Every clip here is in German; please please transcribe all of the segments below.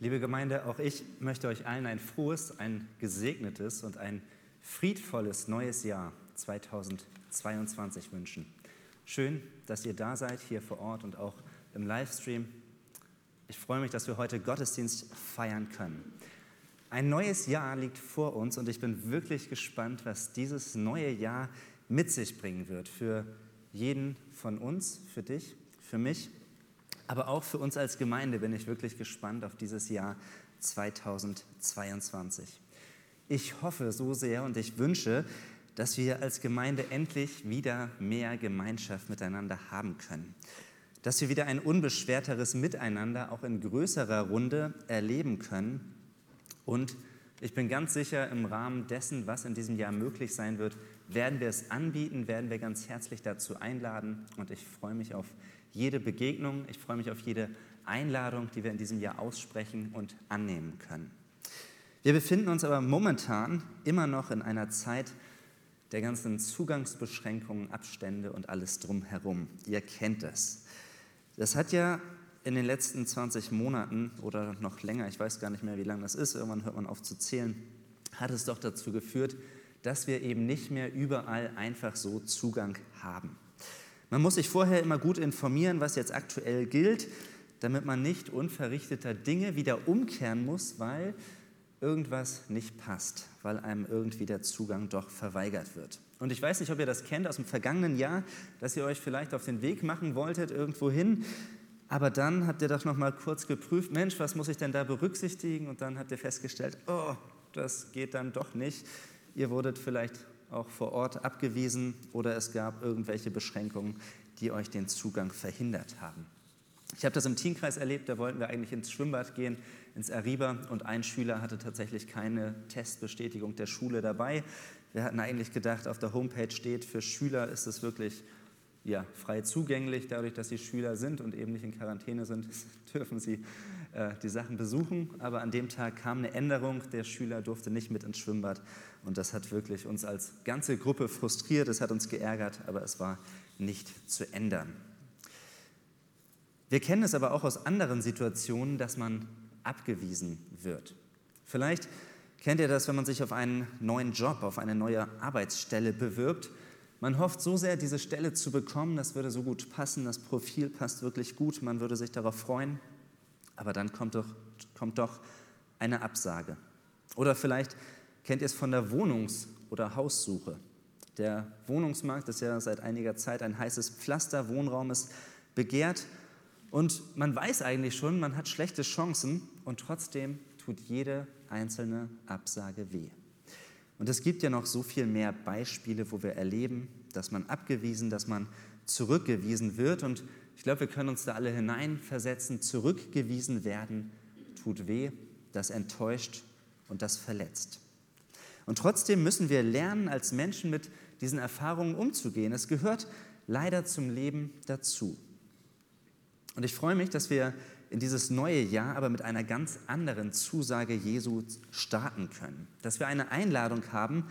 Liebe Gemeinde, auch ich möchte euch allen ein frohes, ein gesegnetes und ein friedvolles neues Jahr 2022 wünschen. Schön, dass ihr da seid, hier vor Ort und auch im Livestream. Ich freue mich, dass wir heute Gottesdienst feiern können. Ein neues Jahr liegt vor uns und ich bin wirklich gespannt, was dieses neue Jahr mit sich bringen wird. Für jeden von uns, für dich, für mich aber auch für uns als Gemeinde bin ich wirklich gespannt auf dieses Jahr 2022. Ich hoffe so sehr und ich wünsche, dass wir als Gemeinde endlich wieder mehr Gemeinschaft miteinander haben können. Dass wir wieder ein unbeschwerteres Miteinander auch in größerer Runde erleben können. Und ich bin ganz sicher, im Rahmen dessen, was in diesem Jahr möglich sein wird, werden wir es anbieten, werden wir ganz herzlich dazu einladen. Und ich freue mich auf jede Begegnung. Ich freue mich auf jede Einladung, die wir in diesem Jahr aussprechen und annehmen können. Wir befinden uns aber momentan immer noch in einer Zeit der ganzen Zugangsbeschränkungen, Abstände und alles drumherum. Ihr kennt es. Das hat ja in den letzten 20 Monaten oder noch länger, ich weiß gar nicht mehr, wie lange das ist, irgendwann hört man auf zu zählen, hat es doch dazu geführt, dass wir eben nicht mehr überall einfach so Zugang haben. Man muss sich vorher immer gut informieren, was jetzt aktuell gilt, damit man nicht unverrichteter Dinge wieder umkehren muss, weil irgendwas nicht passt, weil einem irgendwie der Zugang doch verweigert wird. Und ich weiß nicht, ob ihr das kennt aus dem vergangenen Jahr, dass ihr euch vielleicht auf den Weg machen wolltet irgendwo hin, aber dann habt ihr doch noch mal kurz geprüft, Mensch, was muss ich denn da berücksichtigen? Und dann habt ihr festgestellt, oh, das geht dann doch nicht. Ihr wurdet vielleicht auch vor Ort abgewiesen oder es gab irgendwelche Beschränkungen, die euch den Zugang verhindert haben. Ich habe das im Teamkreis erlebt, da wollten wir eigentlich ins Schwimmbad gehen, ins Ariba und ein Schüler hatte tatsächlich keine Testbestätigung der Schule dabei. Wir hatten eigentlich gedacht, auf der Homepage steht, für Schüler ist es wirklich ja, frei zugänglich, dadurch, dass sie Schüler sind und eben nicht in Quarantäne sind, dürfen sie äh, die Sachen besuchen. Aber an dem Tag kam eine Änderung, der Schüler durfte nicht mit ins Schwimmbad und das hat wirklich uns als ganze Gruppe frustriert, es hat uns geärgert, aber es war nicht zu ändern. Wir kennen es aber auch aus anderen Situationen, dass man abgewiesen wird. Vielleicht kennt ihr das, wenn man sich auf einen neuen Job, auf eine neue Arbeitsstelle bewirbt. Man hofft so sehr, diese Stelle zu bekommen, das würde so gut passen, das Profil passt wirklich gut, man würde sich darauf freuen, aber dann kommt doch, kommt doch eine Absage. Oder vielleicht kennt ihr es von der Wohnungs- oder Haussuche. Der Wohnungsmarkt ist ja seit einiger Zeit ein heißes Pflaster, Wohnraum ist begehrt und man weiß eigentlich schon, man hat schlechte Chancen und trotzdem tut jede einzelne Absage weh. Und es gibt ja noch so viel mehr Beispiele, wo wir erleben, dass man abgewiesen, dass man zurückgewiesen wird. Und ich glaube, wir können uns da alle hineinversetzen. Zurückgewiesen werden tut weh, das enttäuscht und das verletzt. Und trotzdem müssen wir lernen, als Menschen mit diesen Erfahrungen umzugehen. Es gehört leider zum Leben dazu. Und ich freue mich, dass wir in dieses neue Jahr aber mit einer ganz anderen Zusage Jesu starten können. Dass wir eine Einladung haben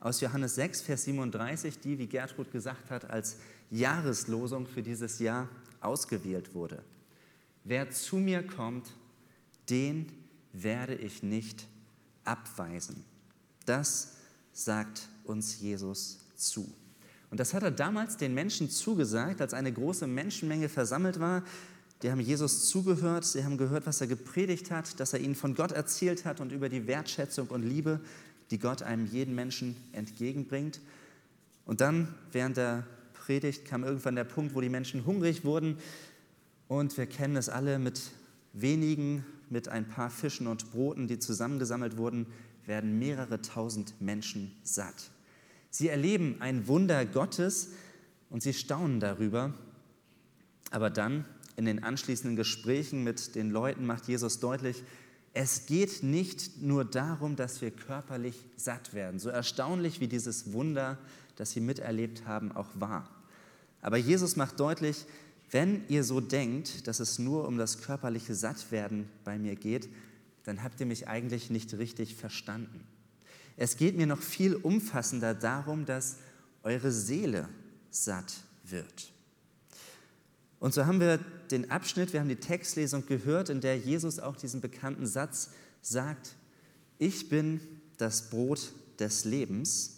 aus Johannes 6, Vers 37, die, wie Gertrud gesagt hat, als Jahreslosung für dieses Jahr ausgewählt wurde. Wer zu mir kommt, den werde ich nicht abweisen. Das sagt uns Jesus zu. Und das hat er damals den Menschen zugesagt, als eine große Menschenmenge versammelt war. Die haben Jesus zugehört, sie haben gehört, was er gepredigt hat, dass er ihnen von Gott erzählt hat und über die Wertschätzung und Liebe, die Gott einem jeden Menschen entgegenbringt. Und dann, während der Predigt, kam irgendwann der Punkt, wo die Menschen hungrig wurden. Und wir kennen es alle mit wenigen, mit ein paar Fischen und Broten, die zusammengesammelt wurden, werden mehrere tausend Menschen satt. Sie erleben ein Wunder Gottes und sie staunen darüber. Aber dann in den anschließenden Gesprächen mit den Leuten macht Jesus deutlich, es geht nicht nur darum, dass wir körperlich satt werden, so erstaunlich wie dieses Wunder, das sie miterlebt haben, auch war. Aber Jesus macht deutlich, wenn ihr so denkt, dass es nur um das körperliche Sattwerden bei mir geht, dann habt ihr mich eigentlich nicht richtig verstanden. Es geht mir noch viel umfassender darum, dass eure Seele satt wird. Und so haben wir den Abschnitt, wir haben die Textlesung gehört, in der Jesus auch diesen bekannten Satz sagt, ich bin das Brot des Lebens.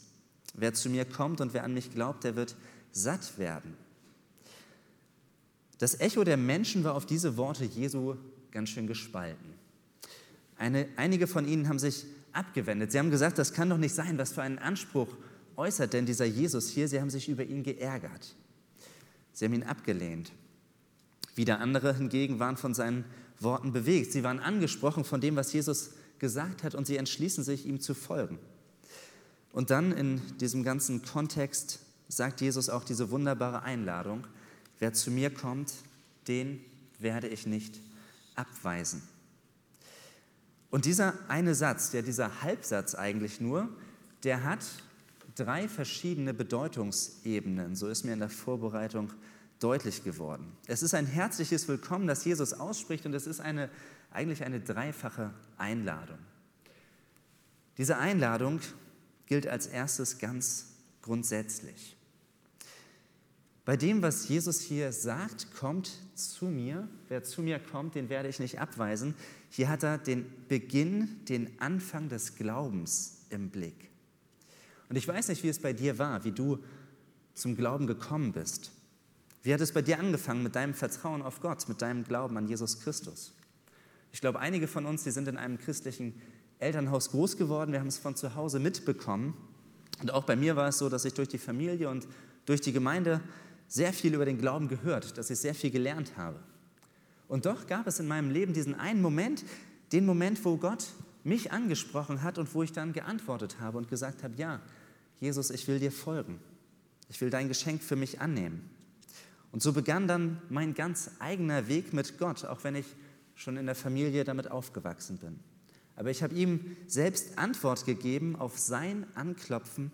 Wer zu mir kommt und wer an mich glaubt, der wird satt werden. Das Echo der Menschen war auf diese Worte Jesu ganz schön gespalten. Eine, einige von ihnen haben sich abgewendet. Sie haben gesagt, das kann doch nicht sein. Was für einen Anspruch äußert denn dieser Jesus hier? Sie haben sich über ihn geärgert. Sie haben ihn abgelehnt. Wieder andere hingegen waren von seinen Worten bewegt. Sie waren angesprochen von dem, was Jesus gesagt hat und sie entschließen sich, ihm zu folgen. Und dann in diesem ganzen Kontext sagt Jesus auch diese wunderbare Einladung, wer zu mir kommt, den werde ich nicht abweisen. Und dieser eine Satz, der dieser Halbsatz eigentlich nur, der hat drei verschiedene Bedeutungsebenen. So ist mir in der Vorbereitung deutlich geworden. Es ist ein herzliches Willkommen, das Jesus ausspricht und es ist eine, eigentlich eine dreifache Einladung. Diese Einladung gilt als erstes ganz grundsätzlich. Bei dem, was Jesus hier sagt, kommt zu mir. Wer zu mir kommt, den werde ich nicht abweisen. Hier hat er den Beginn, den Anfang des Glaubens im Blick. Und ich weiß nicht, wie es bei dir war, wie du zum Glauben gekommen bist. Wie hat es bei dir angefangen mit deinem Vertrauen auf Gott, mit deinem Glauben an Jesus Christus? Ich glaube, einige von uns, die sind in einem christlichen Elternhaus groß geworden, wir haben es von zu Hause mitbekommen. Und auch bei mir war es so, dass ich durch die Familie und durch die Gemeinde sehr viel über den Glauben gehört, dass ich sehr viel gelernt habe. Und doch gab es in meinem Leben diesen einen Moment, den Moment, wo Gott mich angesprochen hat und wo ich dann geantwortet habe und gesagt habe, ja, Jesus, ich will dir folgen. Ich will dein Geschenk für mich annehmen. Und so begann dann mein ganz eigener Weg mit Gott, auch wenn ich schon in der Familie damit aufgewachsen bin. Aber ich habe ihm selbst Antwort gegeben auf sein Anklopfen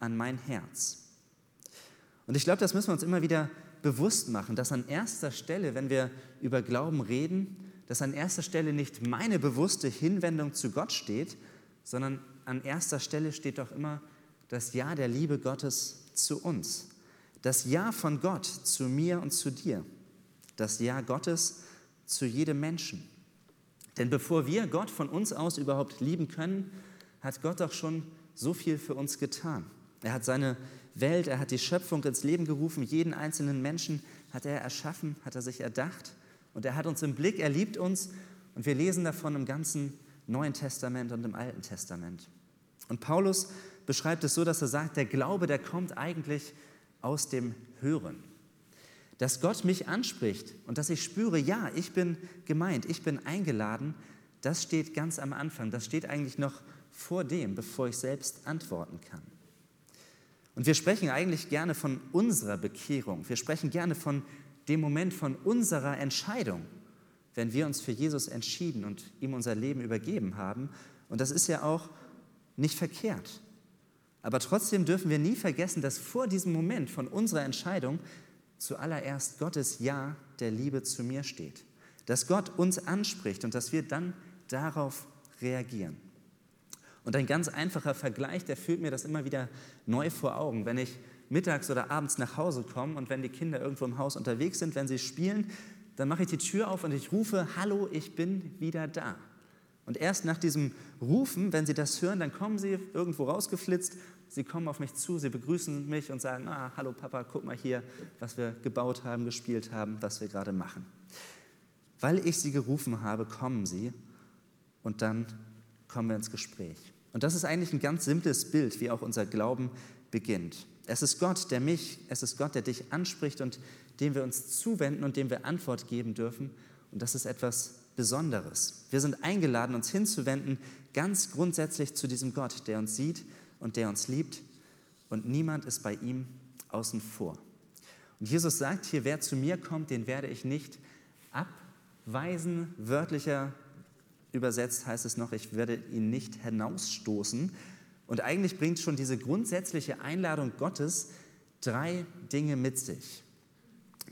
an mein Herz. Und ich glaube, das müssen wir uns immer wieder bewusst machen, dass an erster Stelle, wenn wir über Glauben reden, dass an erster Stelle nicht meine bewusste Hinwendung zu Gott steht, sondern an erster Stelle steht doch immer das Ja der Liebe Gottes zu uns. Das Ja von Gott zu mir und zu dir. Das Ja Gottes zu jedem Menschen. Denn bevor wir Gott von uns aus überhaupt lieben können, hat Gott doch schon so viel für uns getan. Er hat seine Welt, er hat die Schöpfung ins Leben gerufen, jeden einzelnen Menschen hat er erschaffen, hat er sich erdacht und er hat uns im Blick, er liebt uns und wir lesen davon im ganzen Neuen Testament und im Alten Testament. Und Paulus beschreibt es so, dass er sagt, der Glaube, der kommt eigentlich aus dem Hören. Dass Gott mich anspricht und dass ich spüre, ja, ich bin gemeint, ich bin eingeladen, das steht ganz am Anfang. Das steht eigentlich noch vor dem, bevor ich selbst antworten kann. Und wir sprechen eigentlich gerne von unserer Bekehrung. Wir sprechen gerne von dem Moment von unserer Entscheidung, wenn wir uns für Jesus entschieden und ihm unser Leben übergeben haben. Und das ist ja auch nicht verkehrt. Aber trotzdem dürfen wir nie vergessen, dass vor diesem Moment von unserer Entscheidung zuallererst Gottes Ja der Liebe zu mir steht. Dass Gott uns anspricht und dass wir dann darauf reagieren. Und ein ganz einfacher Vergleich, der führt mir das immer wieder neu vor Augen. Wenn ich mittags oder abends nach Hause komme und wenn die Kinder irgendwo im Haus unterwegs sind, wenn sie spielen, dann mache ich die Tür auf und ich rufe, hallo, ich bin wieder da. Und erst nach diesem Rufen, wenn sie das hören, dann kommen sie irgendwo rausgeflitzt, sie kommen auf mich zu, sie begrüßen mich und sagen, ah, hallo Papa, guck mal hier, was wir gebaut haben, gespielt haben, was wir gerade machen. Weil ich sie gerufen habe, kommen sie und dann kommen wir ins Gespräch. Und das ist eigentlich ein ganz simples Bild, wie auch unser Glauben beginnt. Es ist Gott, der mich, es ist Gott, der dich anspricht und dem wir uns zuwenden und dem wir Antwort geben dürfen. Und das ist etwas Besonderes. Wir sind eingeladen, uns hinzuwenden, ganz grundsätzlich zu diesem Gott, der uns sieht und der uns liebt. Und niemand ist bei ihm außen vor. Und Jesus sagt hier, wer zu mir kommt, den werde ich nicht abweisen. Wörtlicher übersetzt heißt es noch, ich werde ihn nicht hinausstoßen. Und eigentlich bringt schon diese grundsätzliche Einladung Gottes drei Dinge mit sich.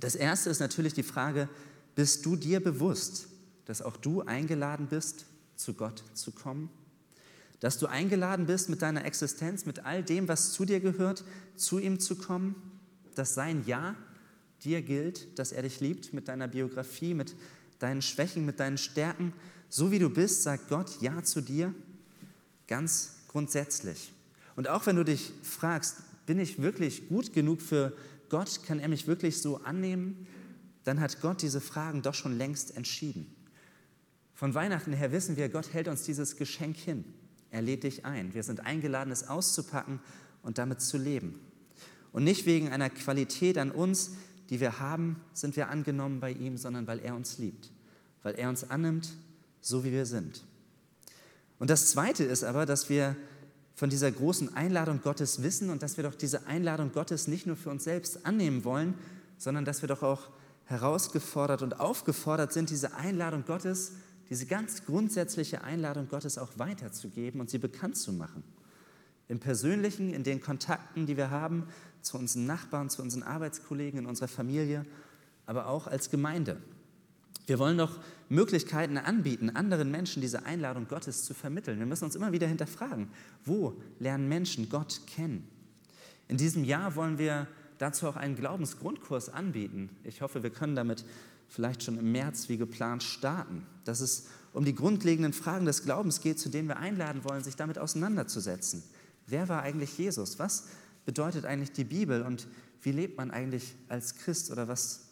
Das erste ist natürlich die Frage, bist du dir bewusst, dass auch du eingeladen bist, zu Gott zu kommen? Dass du eingeladen bist, mit deiner Existenz, mit all dem, was zu dir gehört, zu ihm zu kommen? Dass sein Ja dir gilt, dass er dich liebt mit deiner Biografie, mit deinen Schwächen, mit deinen Stärken. So wie du bist, sagt Gott Ja zu dir, ganz grundsätzlich. Und auch wenn du dich fragst, bin ich wirklich gut genug für Gott, kann er mich wirklich so annehmen, dann hat Gott diese Fragen doch schon längst entschieden. Von Weihnachten her wissen wir, Gott hält uns dieses Geschenk hin. Er lädt dich ein. Wir sind eingeladen, es auszupacken und damit zu leben. Und nicht wegen einer Qualität an uns, die wir haben, sind wir angenommen bei ihm, sondern weil er uns liebt, weil er uns annimmt, so wie wir sind. Und das Zweite ist aber, dass wir von dieser großen Einladung Gottes wissen und dass wir doch diese Einladung Gottes nicht nur für uns selbst annehmen wollen, sondern dass wir doch auch herausgefordert und aufgefordert sind, diese Einladung Gottes, diese ganz grundsätzliche Einladung Gottes auch weiterzugeben und sie bekannt zu machen. Im Persönlichen, in den Kontakten, die wir haben zu unseren Nachbarn, zu unseren Arbeitskollegen, in unserer Familie, aber auch als Gemeinde. Wir wollen doch Möglichkeiten anbieten, anderen Menschen diese Einladung Gottes zu vermitteln. Wir müssen uns immer wieder hinterfragen, wo lernen Menschen Gott kennen? In diesem Jahr wollen wir dazu auch einen Glaubensgrundkurs anbieten. Ich hoffe, wir können damit vielleicht schon im März wie geplant starten, dass es um die grundlegenden Fragen des Glaubens geht, zu denen wir einladen wollen, sich damit auseinanderzusetzen. Wer war eigentlich Jesus? Was bedeutet eigentlich die Bibel und wie lebt man eigentlich als Christ oder was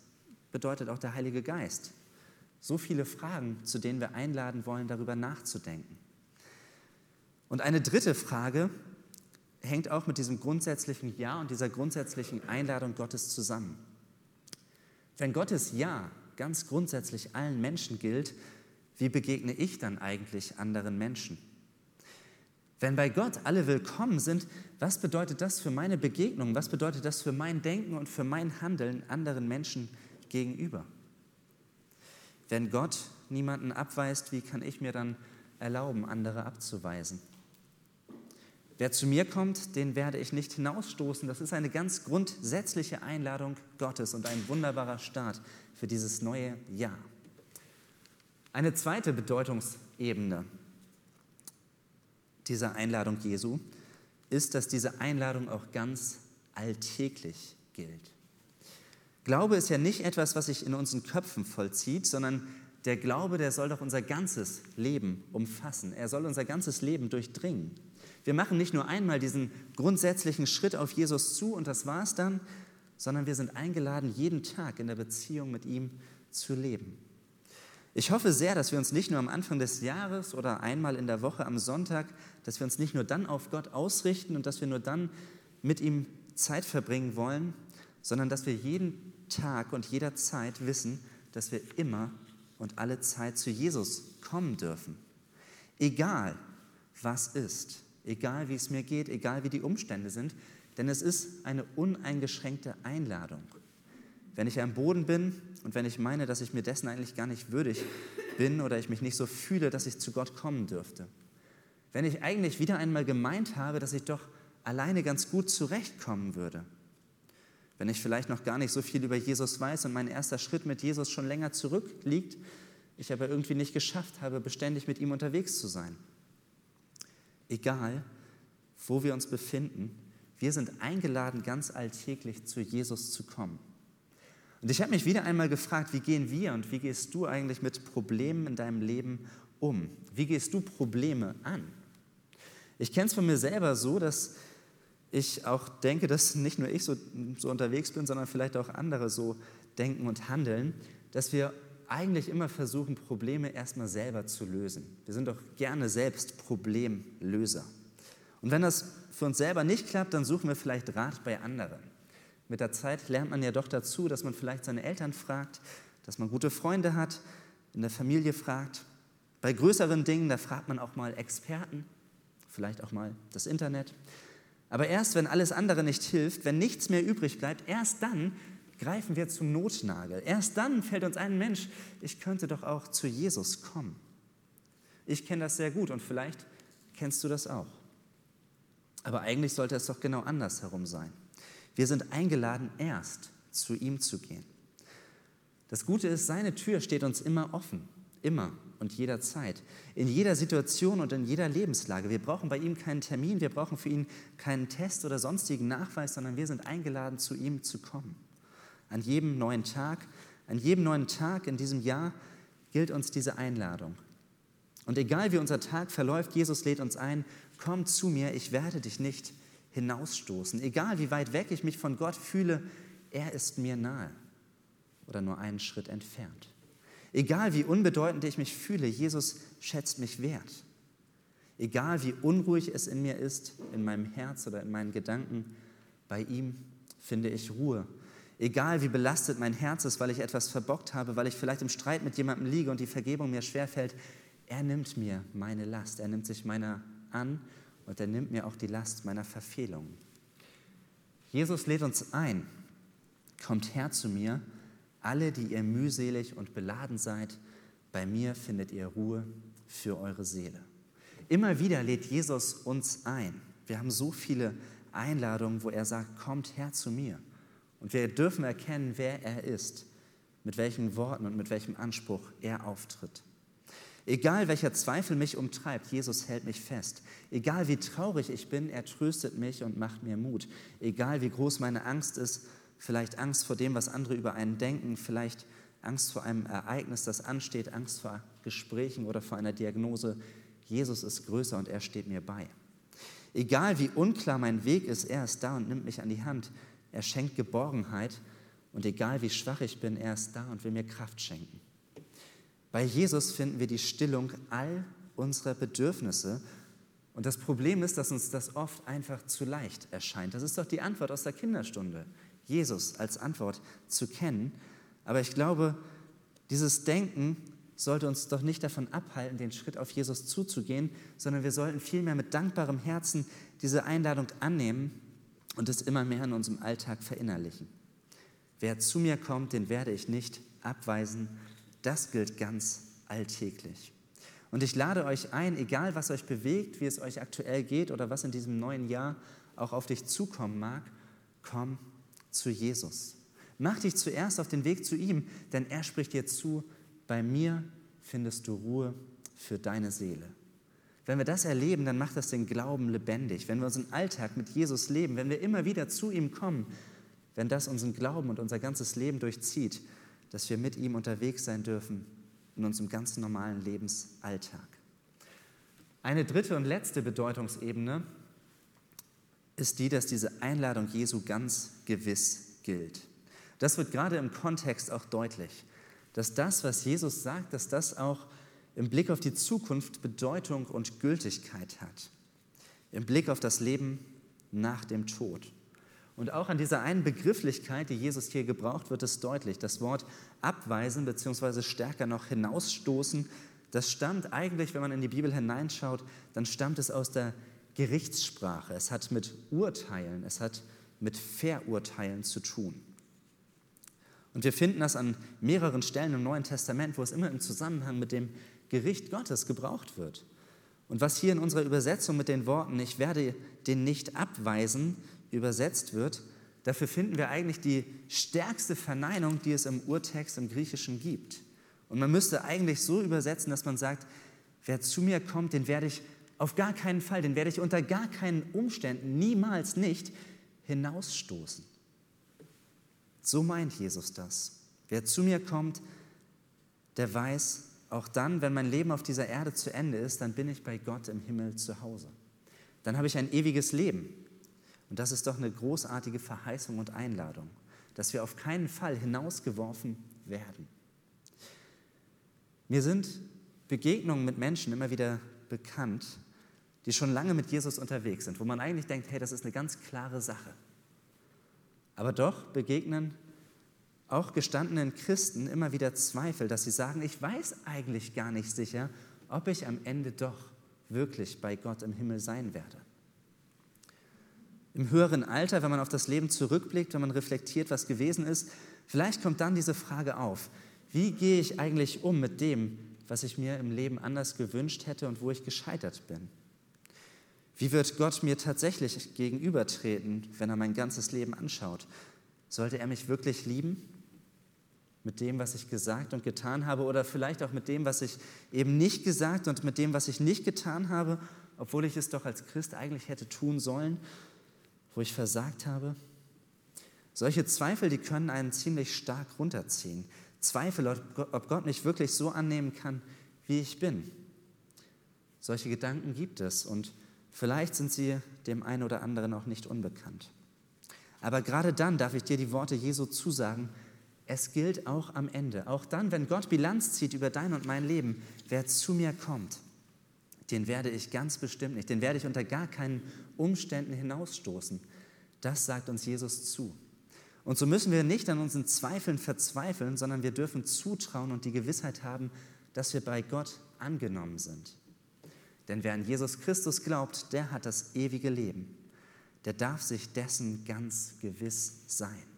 bedeutet auch der Heilige Geist? So viele Fragen, zu denen wir einladen wollen, darüber nachzudenken. Und eine dritte Frage hängt auch mit diesem grundsätzlichen Ja und dieser grundsätzlichen Einladung Gottes zusammen. Wenn Gottes Ja ganz grundsätzlich allen Menschen gilt, wie begegne ich dann eigentlich anderen Menschen? Wenn bei Gott alle willkommen sind, was bedeutet das für meine Begegnung? Was bedeutet das für mein Denken und für mein Handeln anderen Menschen gegenüber? Wenn Gott niemanden abweist, wie kann ich mir dann erlauben, andere abzuweisen? Wer zu mir kommt, den werde ich nicht hinausstoßen. Das ist eine ganz grundsätzliche Einladung Gottes und ein wunderbarer Start für dieses neue Jahr. Eine zweite Bedeutungsebene dieser Einladung Jesu ist, dass diese Einladung auch ganz alltäglich gilt. Glaube ist ja nicht etwas, was sich in unseren Köpfen vollzieht, sondern der Glaube, der soll doch unser ganzes Leben umfassen. Er soll unser ganzes Leben durchdringen. Wir machen nicht nur einmal diesen grundsätzlichen Schritt auf Jesus zu und das war's dann, sondern wir sind eingeladen, jeden Tag in der Beziehung mit ihm zu leben. Ich hoffe sehr, dass wir uns nicht nur am Anfang des Jahres oder einmal in der Woche am Sonntag, dass wir uns nicht nur dann auf Gott ausrichten und dass wir nur dann mit ihm Zeit verbringen wollen, sondern dass wir jeden Tag und jederzeit wissen, dass wir immer und alle Zeit zu Jesus kommen dürfen. Egal, was ist, egal wie es mir geht, egal wie die Umstände sind, denn es ist eine uneingeschränkte Einladung. Wenn ich am Boden bin und wenn ich meine, dass ich mir dessen eigentlich gar nicht würdig bin oder ich mich nicht so fühle, dass ich zu Gott kommen dürfte. Wenn ich eigentlich wieder einmal gemeint habe, dass ich doch alleine ganz gut zurechtkommen würde wenn ich vielleicht noch gar nicht so viel über Jesus weiß und mein erster Schritt mit Jesus schon länger zurückliegt, ich aber irgendwie nicht geschafft habe, beständig mit ihm unterwegs zu sein. Egal, wo wir uns befinden, wir sind eingeladen, ganz alltäglich zu Jesus zu kommen. Und ich habe mich wieder einmal gefragt, wie gehen wir und wie gehst du eigentlich mit Problemen in deinem Leben um? Wie gehst du Probleme an? Ich kenne es von mir selber so, dass ich auch denke, dass nicht nur ich so, so unterwegs bin, sondern vielleicht auch andere so denken und handeln, dass wir eigentlich immer versuchen, Probleme erstmal selber zu lösen. Wir sind doch gerne selbst Problemlöser. Und wenn das für uns selber nicht klappt, dann suchen wir vielleicht Rat bei anderen. Mit der Zeit lernt man ja doch dazu, dass man vielleicht seine Eltern fragt, dass man gute Freunde hat, in der Familie fragt. Bei größeren Dingen, da fragt man auch mal Experten, vielleicht auch mal das Internet. Aber erst wenn alles andere nicht hilft, wenn nichts mehr übrig bleibt, erst dann greifen wir zum Notnagel. Erst dann fällt uns ein Mensch, ich könnte doch auch zu Jesus kommen. Ich kenne das sehr gut und vielleicht kennst du das auch. Aber eigentlich sollte es doch genau andersherum sein. Wir sind eingeladen, erst zu ihm zu gehen. Das Gute ist, seine Tür steht uns immer offen, immer und jederzeit, in jeder Situation und in jeder Lebenslage. Wir brauchen bei ihm keinen Termin, wir brauchen für ihn keinen Test oder sonstigen Nachweis, sondern wir sind eingeladen, zu ihm zu kommen. An jedem neuen Tag, an jedem neuen Tag in diesem Jahr gilt uns diese Einladung. Und egal wie unser Tag verläuft, Jesus lädt uns ein, komm zu mir, ich werde dich nicht hinausstoßen. Egal wie weit weg ich mich von Gott fühle, er ist mir nahe oder nur einen Schritt entfernt. Egal wie unbedeutend ich mich fühle, Jesus schätzt mich wert. Egal wie unruhig es in mir ist, in meinem Herz oder in meinen Gedanken, bei ihm finde ich Ruhe. Egal wie belastet mein Herz ist, weil ich etwas verbockt habe, weil ich vielleicht im Streit mit jemandem liege und die Vergebung mir schwerfällt, er nimmt mir meine Last, er nimmt sich meiner an und er nimmt mir auch die Last meiner Verfehlungen. Jesus lädt uns ein, kommt her zu mir, alle, die ihr mühselig und beladen seid, bei mir findet ihr Ruhe für eure Seele. Immer wieder lädt Jesus uns ein. Wir haben so viele Einladungen, wo er sagt, kommt her zu mir. Und wir dürfen erkennen, wer er ist, mit welchen Worten und mit welchem Anspruch er auftritt. Egal welcher Zweifel mich umtreibt, Jesus hält mich fest. Egal wie traurig ich bin, er tröstet mich und macht mir Mut. Egal wie groß meine Angst ist, vielleicht Angst vor dem, was andere über einen denken, vielleicht Angst vor einem Ereignis, das ansteht, Angst vor Gesprächen oder vor einer Diagnose. Jesus ist größer und er steht mir bei. Egal wie unklar mein Weg ist, er ist da und nimmt mich an die Hand. Er schenkt Geborgenheit und egal wie schwach ich bin, er ist da und will mir Kraft schenken. Bei Jesus finden wir die Stillung all unserer Bedürfnisse. Und das Problem ist, dass uns das oft einfach zu leicht erscheint. Das ist doch die Antwort aus der Kinderstunde, Jesus als Antwort zu kennen. Aber ich glaube, dieses Denken sollte uns doch nicht davon abhalten, den Schritt auf Jesus zuzugehen, sondern wir sollten vielmehr mit dankbarem Herzen diese Einladung annehmen und es immer mehr in unserem Alltag verinnerlichen. Wer zu mir kommt, den werde ich nicht abweisen, das gilt ganz alltäglich. Und ich lade euch ein, egal was euch bewegt, wie es euch aktuell geht oder was in diesem neuen Jahr auch auf dich zukommen mag, komm zu Jesus. Mach dich zuerst auf den Weg zu ihm, denn er spricht dir zu, bei mir findest du Ruhe für deine Seele. Wenn wir das erleben, dann macht das den Glauben lebendig. Wenn wir unseren Alltag mit Jesus leben, wenn wir immer wieder zu ihm kommen, wenn das unseren Glauben und unser ganzes Leben durchzieht, dass wir mit ihm unterwegs sein dürfen in unserem ganz normalen Lebensalltag. Eine dritte und letzte Bedeutungsebene ist die, dass diese Einladung Jesu ganz gewiss gilt. Das wird gerade im Kontext auch deutlich, dass das, was Jesus sagt, dass das auch im Blick auf die Zukunft Bedeutung und Gültigkeit hat. Im Blick auf das Leben nach dem Tod. Und auch an dieser einen Begrifflichkeit, die Jesus hier gebraucht, wird es deutlich. Das Wort abweisen bzw. stärker noch hinausstoßen, das stammt eigentlich, wenn man in die Bibel hineinschaut, dann stammt es aus der Gerichtssprache. Es hat mit Urteilen, es hat mit Verurteilen zu tun. Und wir finden das an mehreren Stellen im Neuen Testament, wo es immer im Zusammenhang mit dem Gericht Gottes gebraucht wird. Und was hier in unserer Übersetzung mit den Worten, ich werde den nicht abweisen, übersetzt wird, dafür finden wir eigentlich die stärkste Verneinung, die es im Urtext im Griechischen gibt. Und man müsste eigentlich so übersetzen, dass man sagt, wer zu mir kommt, den werde ich auf gar keinen Fall, den werde ich unter gar keinen Umständen, niemals nicht hinausstoßen. So meint Jesus das. Wer zu mir kommt, der weiß, auch dann, wenn mein Leben auf dieser Erde zu Ende ist, dann bin ich bei Gott im Himmel zu Hause. Dann habe ich ein ewiges Leben. Und das ist doch eine großartige Verheißung und Einladung, dass wir auf keinen Fall hinausgeworfen werden. Mir sind Begegnungen mit Menschen immer wieder bekannt, die schon lange mit Jesus unterwegs sind, wo man eigentlich denkt, hey, das ist eine ganz klare Sache. Aber doch begegnen auch gestandenen Christen immer wieder Zweifel, dass sie sagen, ich weiß eigentlich gar nicht sicher, ob ich am Ende doch wirklich bei Gott im Himmel sein werde im höheren Alter, wenn man auf das Leben zurückblickt, wenn man reflektiert, was gewesen ist, vielleicht kommt dann diese Frage auf, wie gehe ich eigentlich um mit dem, was ich mir im Leben anders gewünscht hätte und wo ich gescheitert bin? Wie wird Gott mir tatsächlich gegenübertreten, wenn er mein ganzes Leben anschaut? Sollte er mich wirklich lieben? Mit dem, was ich gesagt und getan habe oder vielleicht auch mit dem, was ich eben nicht gesagt und mit dem, was ich nicht getan habe, obwohl ich es doch als Christ eigentlich hätte tun sollen? wo ich versagt habe? Solche Zweifel, die können einen ziemlich stark runterziehen. Zweifel, ob Gott mich wirklich so annehmen kann, wie ich bin. Solche Gedanken gibt es und vielleicht sind sie dem einen oder anderen auch nicht unbekannt. Aber gerade dann darf ich dir die Worte Jesu zusagen, es gilt auch am Ende, auch dann, wenn Gott Bilanz zieht über dein und mein Leben, wer zu mir kommt, den werde ich ganz bestimmt nicht, den werde ich unter gar keinen Umständen hinausstoßen. Das sagt uns Jesus zu. Und so müssen wir nicht an unseren Zweifeln verzweifeln, sondern wir dürfen zutrauen und die Gewissheit haben, dass wir bei Gott angenommen sind. Denn wer an Jesus Christus glaubt, der hat das ewige Leben. Der darf sich dessen ganz gewiss sein.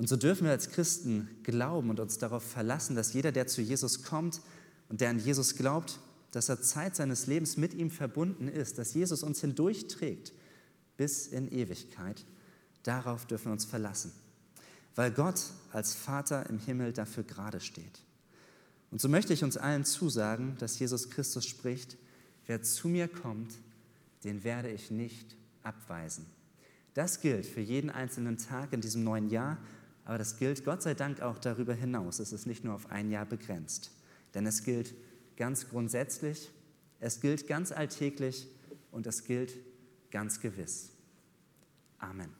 Und so dürfen wir als Christen glauben und uns darauf verlassen, dass jeder, der zu Jesus kommt und der an Jesus glaubt, dass er Zeit seines Lebens mit ihm verbunden ist, dass Jesus uns hindurchträgt bis in Ewigkeit. Darauf dürfen wir uns verlassen, weil Gott als Vater im Himmel dafür gerade steht. Und so möchte ich uns allen zusagen, dass Jesus Christus spricht, wer zu mir kommt, den werde ich nicht abweisen. Das gilt für jeden einzelnen Tag in diesem neuen Jahr, aber das gilt Gott sei Dank auch darüber hinaus. Es ist nicht nur auf ein Jahr begrenzt, denn es gilt ganz grundsätzlich, es gilt ganz alltäglich und es gilt ganz gewiss. Amen.